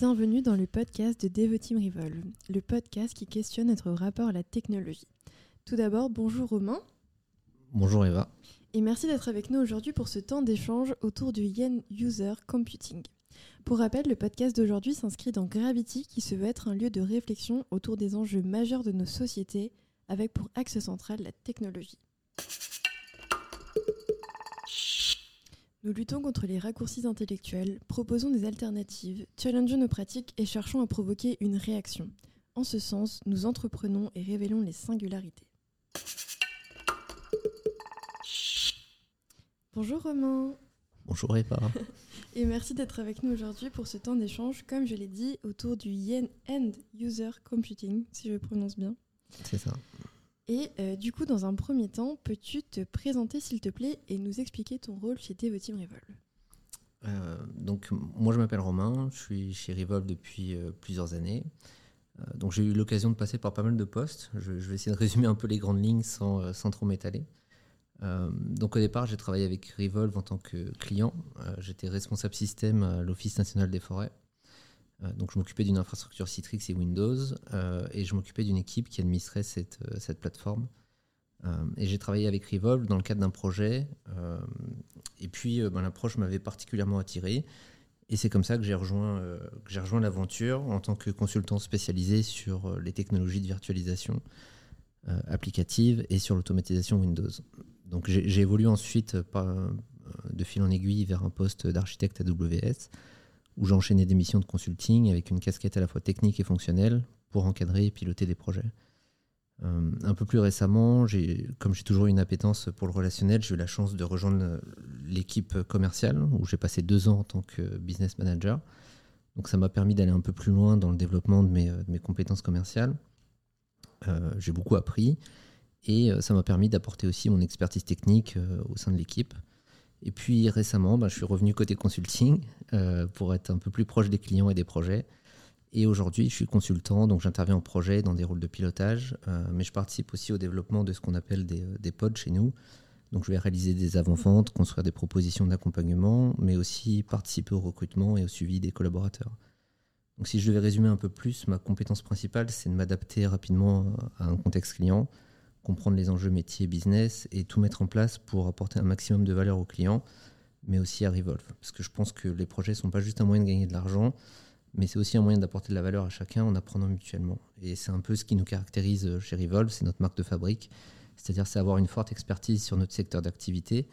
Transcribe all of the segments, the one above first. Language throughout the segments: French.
Bienvenue dans le podcast de Devoteam Revolve, le podcast qui questionne notre rapport à la technologie. Tout d'abord, bonjour Romain. Bonjour Eva. Et merci d'être avec nous aujourd'hui pour ce temps d'échange autour du Yen User Computing. Pour rappel, le podcast d'aujourd'hui s'inscrit dans Gravity qui se veut être un lieu de réflexion autour des enjeux majeurs de nos sociétés avec pour axe central la technologie. Nous luttons contre les raccourcis intellectuels, proposons des alternatives, challengeons nos pratiques et cherchons à provoquer une réaction. En ce sens, nous entreprenons et révélons les singularités. Bonjour Romain. Bonjour Eva. et merci d'être avec nous aujourd'hui pour ce temps d'échange, comme je l'ai dit, autour du Yen End User Computing, si je prononce bien. C'est ça. Et euh, du coup, dans un premier temps, peux-tu te présenter s'il te plaît et nous expliquer ton rôle chez Devoteam Revolve euh, Donc, moi je m'appelle Romain, je suis chez Revolve depuis euh, plusieurs années. donc, j'ai eu l'occasion de passer par pas mal de postes. Je, vais essayer de résumer un peu les grandes lignes sans, sans trop m'étaler. donc, au départ, j'ai travaillé avec Revolve en tant que client. J'étais responsable système à l'Office national des forêts. Euh, donc je m'occupais d'une infrastructure Citrix et Windows euh, et je m'occupais d'une équipe qui administrait cette, euh, plateforme. et j'ai travaillé avec Revolve dans le cadre d'un projet. et puis ben, l'approche m'avait particulièrement attiré. Et c'est comme ça que j'ai rejoint, l'aventure en tant que consultant spécialisé sur les technologies de virtualisation applicative et sur l'automatisation Windows. Donc j'ai évolué ensuite de fil en aiguille vers un poste d'architecte AWS où j'ai enchaîné des missions de consulting avec une casquette à la fois technique et fonctionnelle pour encadrer et piloter des projets. Euh, un peu plus récemment, comme j'ai toujours eu une appétence pour le relationnel, j'ai eu la chance de rejoindre l'équipe commerciale où j'ai passé deux ans en tant que business manager. Donc ça m'a permis d'aller un peu plus loin dans le développement de mes, mes compétences commerciales. Euh, j'ai beaucoup appris et euh, ça m'a permis d'apporter aussi mon expertise technique au sein de l'équipe. Et puis récemment, bah, je suis revenu côté consulting euh, pour être un peu plus proche des clients et des projets. Et aujourd'hui, je suis consultant, donc j'interviens en projet dans des rôles de pilotage, euh, mais je participe aussi au développement de ce qu'on appelle des, euh, des, pods chez nous. Donc je vais réaliser des avant-ventes, construire des propositions d'accompagnement, mais aussi participer au recrutement et au suivi des collaborateurs. Donc si je devais résumer un peu plus, ma compétence principale, c'est de m'adapter rapidement à un contexte client, comprendre les enjeux métiers business et tout mettre en place pour apporter un maximum de valeur aux clients, mais aussi à Revolve. Parce que je pense que les projets ne sont pas juste un moyen de gagner de l'argent, mais c'est aussi un moyen d'apporter de la valeur à chacun en apprenant mutuellement. Et c'est un peu ce qui nous caractérise chez Revolve, c'est notre marque de fabrique. C'est-à-dire c'est avoir une forte expertise sur notre secteur d'activité,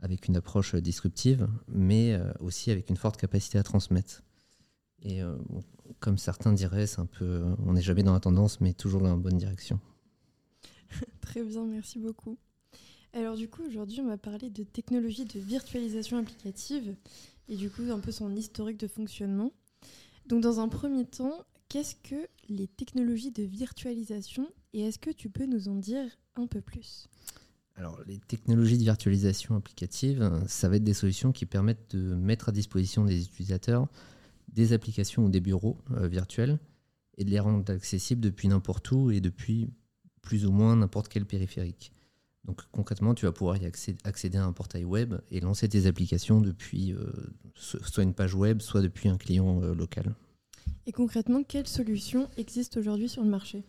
avec une approche disruptive, mais euh, aussi avec une forte capacité à transmettre. Et euh, comme certains diraient, c'est un peu, on n'est jamais dans la tendance, mais toujours dans la bonne direction. Très bien, merci beaucoup. Alors du coup, aujourd'hui, on va parler de technologie de virtualisation applicative et du coup, un peu son historique de fonctionnement. Donc dans un premier temps, qu'est-ce que les technologies de virtualisation et est-ce que tu peux nous en dire un peu plus? Alors, les technologies de virtualisation applicative, ça va être des solutions qui permettent de mettre à disposition des utilisateurs des applications ou des bureaux euh, virtuels et de les rendre accessibles depuis n'importe où et depuis plus ou moins n'importe quel périphérique. Donc concrètement, tu vas pouvoir y accéder, à un portail web et lancer tes applications depuis euh, soit une page web, soit depuis un client euh, local. Et concrètement, quelles solutions existent aujourd'hui sur le marché?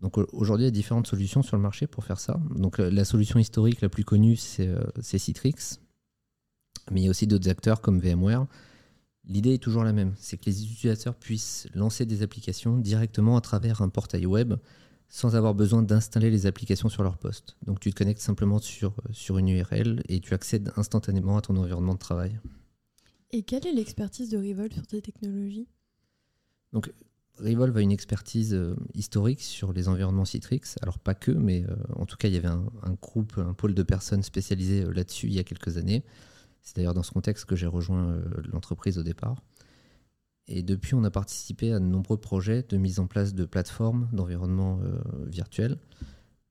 Donc aujourd'hui, il y a différentes solutions sur le marché pour faire ça. Donc la solution historique la plus connue, c'est euh, Citrix. Mais il y a aussi d'autres acteurs comme VMware. L'idée est toujours la même, c'est que les utilisateurs puissent lancer des applications directement à travers un portail web sans avoir besoin d'installer les applications sur leur poste. Donc tu te connectes simplement sur, sur une URL et tu accèdes instantanément à ton environnement de travail. Et quelle est l'expertise de Revolve sur ces technologies? Donc Revolve a une expertise euh, historique sur les environnements Citrix. Alors pas que, mais euh, en tout cas il y avait un, groupe, un pôle de personnes spécialisées euh, là-dessus il y a quelques années. C'est d'ailleurs dans ce contexte que j'ai rejoint l'entreprise au départ. Et depuis, on a participé à de nombreux projets de mise en place de plateformes d'environnement euh, virtuel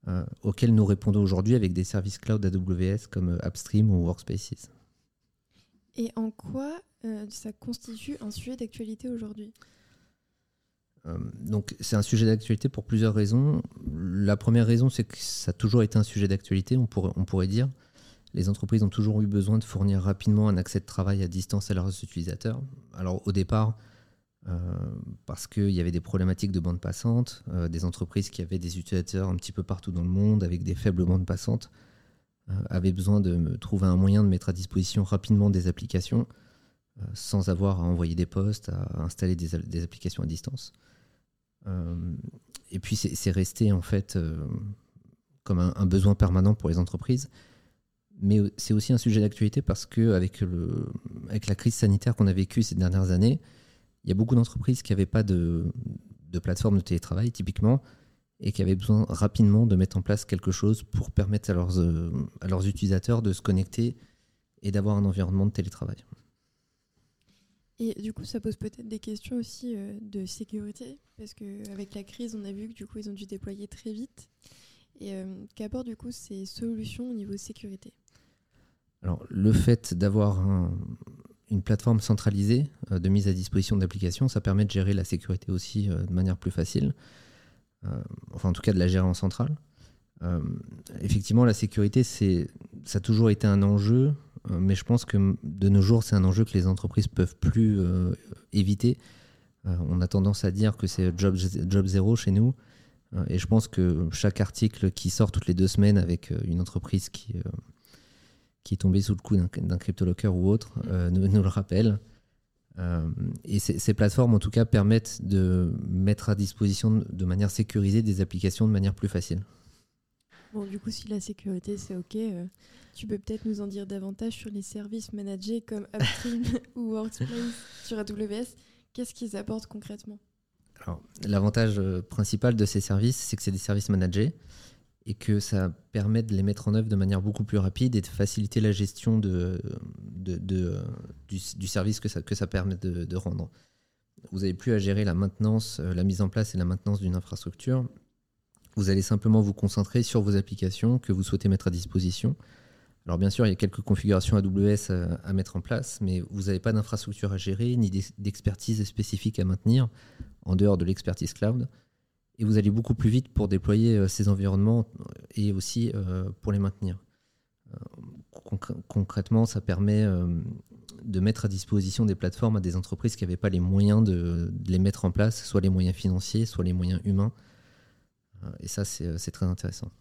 euh, auxquels nous répondons aujourd'hui avec des services cloud AWS comme euh, AppStream ou Workspaces. Et en quoi ça constitue un sujet d'actualité aujourd'hui? Donc c'est un sujet d'actualité pour plusieurs raisons. La première raison, c'est que ça a toujours été un sujet d'actualité, on pourrait, on pourrait dire. Les entreprises ont toujours eu besoin de fournir rapidement un accès de travail à distance à leurs utilisateurs. Alors au départ, parce qu'il y avait des problématiques de bande passante, des entreprises qui avaient des utilisateurs un petit peu partout dans le monde avec des faibles bandes passantes avaient besoin de trouver un moyen de mettre à disposition rapidement des applications sans avoir à envoyer des postes, à installer des, applications à distance. et puis c'est resté en fait comme un, besoin permanent pour les entreprises mais c'est aussi un sujet d'actualité parce que avec, le, avec la crise sanitaire qu'on a vécue ces dernières années, il y a beaucoup d'entreprises qui n'avaient pas de, de, plateforme de télétravail typiquement et qui avaient besoin rapidement de mettre en place quelque chose pour permettre à leurs, euh, à leurs utilisateurs de se connecter et d'avoir un environnement de télétravail. Et du coup, ça pose peut-être des questions aussi euh, de sécurité, parce qu'avec la crise, on a vu que du coup, ils ont dû déployer très vite. Et euh, qu'apportent du coup ces solutions au niveau sécurité? Alors, le fait d'avoir une plateforme centralisée euh, de mise à disposition d'applications, ça permet de gérer la sécurité aussi euh, de manière plus facile. Euh, enfin, en tout cas, de la gérer en centrale. effectivement, la sécurité, ça a toujours été un enjeu, mais je pense que de nos jours, c'est un enjeu que les entreprises peuvent plus éviter. on a tendance à dire que c'est job, job zéro chez nous. Et je pense que chaque article qui sort toutes les deux semaines avec une entreprise qui, qui est tombé sous le coup d'un cryptolocker ou autre euh, nous, le rappelle. Euh, et ces plateformes, en tout cas, permettent de mettre à disposition de manière sécurisée des applications de manière plus facile. Bon, du coup, si la sécurité, c'est OK, euh, tu peux peut-être nous en dire davantage sur les services managés comme Upstream ou Workspace sur AWS. Qu'est-ce qu'ils apportent concrètement? L'avantage principal de ces services, c'est que c'est des services managés et que ça permet de les mettre en œuvre de manière beaucoup plus rapide et de faciliter la gestion du, service que ça, permet de, rendre. Vous n'avez plus à gérer la maintenance, euh, la mise en place et la maintenance d'une infrastructure. Vous allez simplement vous concentrer sur vos applications que vous souhaitez mettre à disposition. Alors bien sûr, il y a quelques configurations AWS à, à mettre en place, mais vous n'avez pas d'infrastructure à gérer ni d'expertise spécifique à maintenir en dehors de l'expertise cloud et vous allez beaucoup plus vite pour déployer euh, ces environnements et aussi euh, pour les maintenir. Euh, concrètement, ça permet de mettre à disposition des plateformes à des entreprises qui n'avaient pas les moyens de, les mettre en place, soit les moyens financiers, soit les moyens humains. Et ça, c'est très intéressant.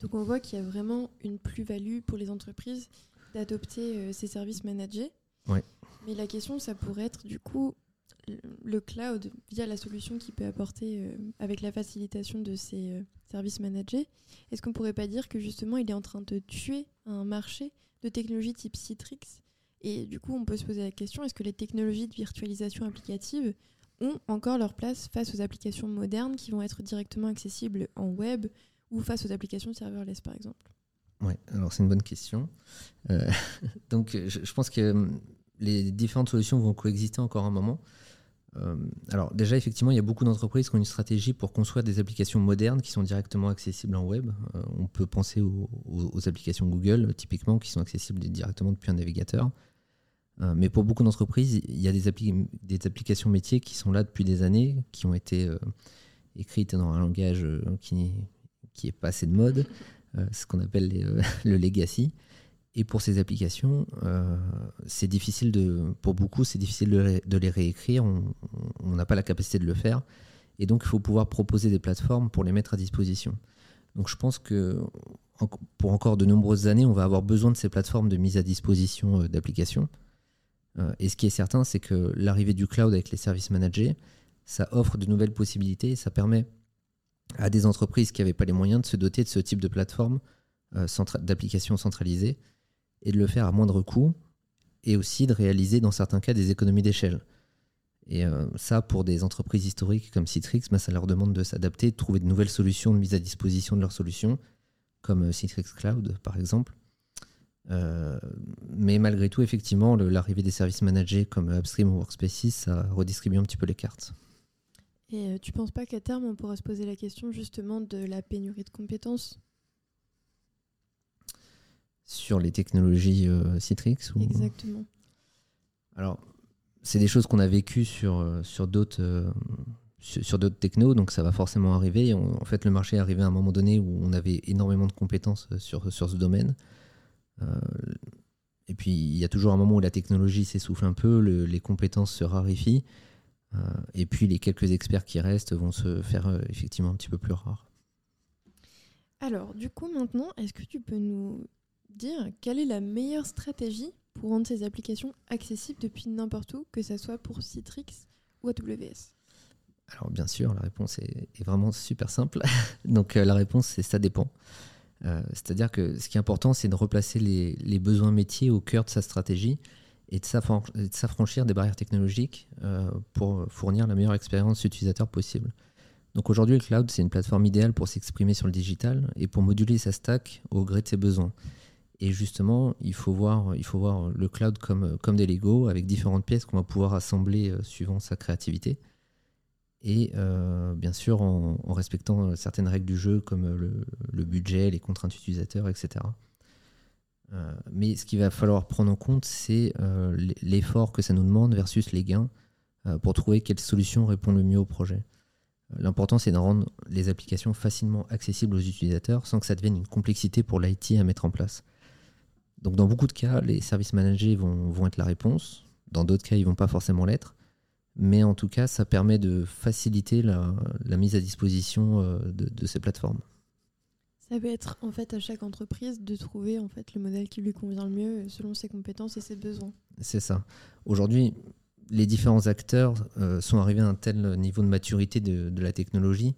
Donc on voit qu'il y a vraiment une plus-value pour les entreprises d'adopter ces services managés. Ouais. Mais la question, ça pourrait être du coup, le cloud, via la solution qu'il peut apporter euh, avec la facilitation de ces euh, services managés, est-ce qu'on pourrait pas dire que justement il est en train de tuer un marché de technologies type Citrix? Et du coup, on peut se poser la question est-ce que les technologies de virtualisation applicative ont encore leur place face aux applications modernes qui vont être directement accessibles en web ou face aux applications serverless par exemple? Oui, alors c'est une bonne question. Euh, donc je, pense que hum, les différentes solutions vont coexister encore un moment. Euh, alors déjà, effectivement, il y a beaucoup d'entreprises qui ont une stratégie pour construire des applications modernes qui sont directement accessibles en web. Euh, on peut penser aux, applications Google, typiquement, qui sont accessibles directement depuis un navigateur. Euh, mais pour beaucoup d'entreprises, il y a des, applications métiers qui sont là depuis des années, qui ont été écrites dans un langage qui, qui est pas assez de mode, ce qu'on appelle le legacy. Et pour ces applications, euh, c'est difficile de, pour beaucoup, c'est difficile de, les réécrire. On n'a pas la capacité de le faire. Et donc, il faut pouvoir proposer des plateformes pour les mettre à disposition. Donc, je pense que pour encore de nombreuses années, on va avoir besoin de ces plateformes de mise à disposition euh, d'applications. Euh, et ce qui est certain, c'est que l'arrivée du cloud avec les services managés, ça offre de nouvelles possibilités. Ça permet à des entreprises qui n'avaient pas les moyens de se doter de ce type de plateforme d'applications centralisées et de le faire à moindre coût et aussi de réaliser dans certains cas des économies d'échelle. Et euh, ça, pour des entreprises historiques comme Citrix, bah, ça leur demande de s'adapter, de trouver de nouvelles solutions de mise à disposition de leurs solutions, comme euh, Citrix Cloud par exemple. Euh, mais malgré tout, effectivement, l'arrivée des services managés comme Upstream ou Workspaces, ça redistribue un petit peu les cartes. Et tu penses pas qu'à terme, on pourra se poser la question justement de la pénurie de compétences? Sur les technologies euh, Citrix Exactement. Alors, c'est des choses qu'on a vécues sur, euh, sur d'autres euh, sur, d'autres technos, donc ça va forcément arriver. en fait, le marché est arrivé à un moment donné où on avait énormément de compétences sur, sur ce domaine. et puis, il y a toujours un moment où la technologie s'essouffle un peu, les compétences se raréfient. et puis les quelques experts qui restent vont se faire effectivement un petit peu plus rares. Alors, du coup, maintenant, est-ce que tu peux nous dire quelle est la meilleure stratégie pour rendre ces applications accessibles depuis n'importe où, que ce soit pour Citrix ou AWS Alors, bien sûr, la réponse est, vraiment super simple. Donc, euh, la réponse, c'est ça dépend. Euh, c'est-à-dire que ce qui est important, c'est de replacer les, besoins métiers au cœur de sa stratégie et de s'affranchir des barrières technologiques euh, pour fournir la meilleure expérience utilisateur possible. Donc aujourd'hui, le cloud, c'est une plateforme idéale pour s'exprimer sur le digital et pour moduler sa stack au gré de ses besoins. Et justement, il faut voir, le cloud comme, des Lego, avec différentes pièces qu'on va pouvoir assembler euh, suivant sa créativité. Et euh, bien sûr, en, respectant certaines règles du jeu, comme le, budget, les contraintes utilisateurs, etc. Euh, mais ce qu'il va falloir prendre en compte, c'est l'effort que ça nous demande versus les gains pour trouver quelle solution répond le mieux au projet. L'important, c'est de rendre les applications facilement accessibles aux utilisateurs sans que ça devienne une complexité pour l'IT à mettre en place. Donc, dans beaucoup de cas, les services managés vont, être la réponse. Dans d'autres cas, ils ne vont pas forcément l'être. Mais en tout cas, ça permet de faciliter la, mise à disposition euh, de, ces plateformes. Ça peut être en fait à chaque entreprise de trouver en fait le modèle qui lui convient le mieux selon ses compétences et ses besoins. C'est ça. Aujourd'hui, les différents acteurs euh, sont arrivés à un tel niveau de maturité de, la technologie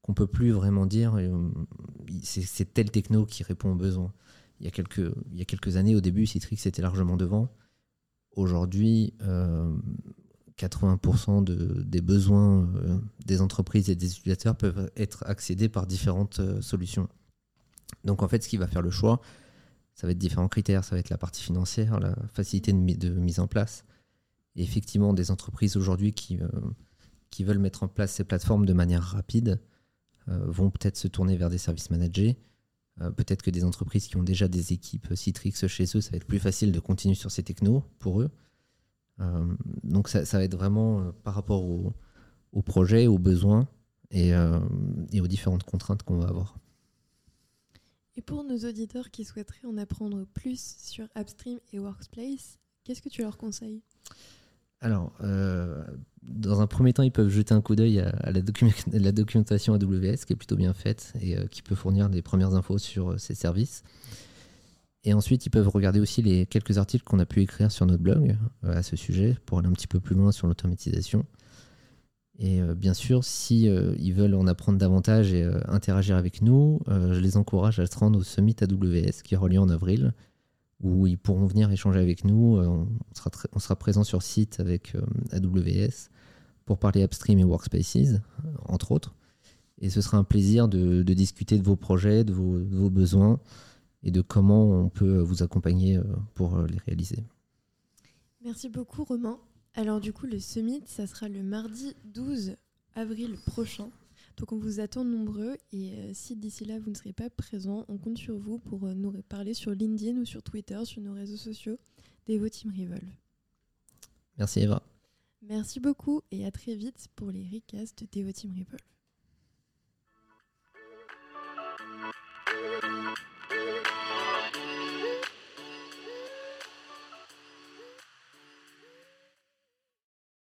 qu'on peut plus vraiment dire euh, c'est tel techno qui répond aux besoins. Il y, a quelques, années, au début, Citrix était largement devant. Aujourd'hui, 80% euh, des besoins des entreprises et des utilisateurs peuvent être accédés par différentes solutions. Donc en fait, ce qui va faire le choix, ça va être différents critères. Ça va être la partie financière, la facilité de mise en place, effectivement, des entreprises aujourd'hui qui, euh, qui veulent mettre en place ces plateformes de manière rapide euh, vont peut-être se tourner vers des services managés. Euh, peut-être que des entreprises qui ont déjà des équipes Citrix chez eux, ça va être plus facile de continuer sur ces technos pour eux. donc ça, va être vraiment par rapport au, projet, aux besoins et, et aux différentes contraintes qu'on va avoir. Et pour nos auditeurs qui souhaiteraient en apprendre plus sur Upstream et Workspace, qu'est-ce que tu leur conseilles? Alors, euh, dans un premier temps, ils peuvent jeter un coup d'œil à, la, documentation AWS, qui est plutôt bien faite et euh, qui peut fournir des premières infos sur euh, ces services. Et ensuite, ils peuvent regarder aussi les quelques articles qu'on a pu écrire sur notre blog à ce sujet pour aller un petit peu plus loin sur l'automatisation. Et bien sûr, si ils veulent en apprendre davantage et interagir avec nous, je les encourage à se rendre au Summit AWS qui aura lieu en avril où ils pourront venir échanger avec nous. Euh, on sera, présent sur site avec euh, AWS pour parler Upstream et Workspaces, entre autres. Et ce sera un plaisir de, discuter de vos projets, de vos, besoins et de comment on peut vous accompagner euh, pour les réaliser. Merci beaucoup Romain. Alors du coup, le summit, ça sera le mardi 12 avril prochain. Donc on vous attend nombreux et euh, si d'ici là vous ne serez pas présent, on compte sur vous pour euh, nous parler sur LinkedIn ou sur Twitter, sur nos réseaux sociaux d'Evo Team Revolve. Merci Eva. Merci beaucoup et à très vite pour les recasts d'Evo Team Revolve.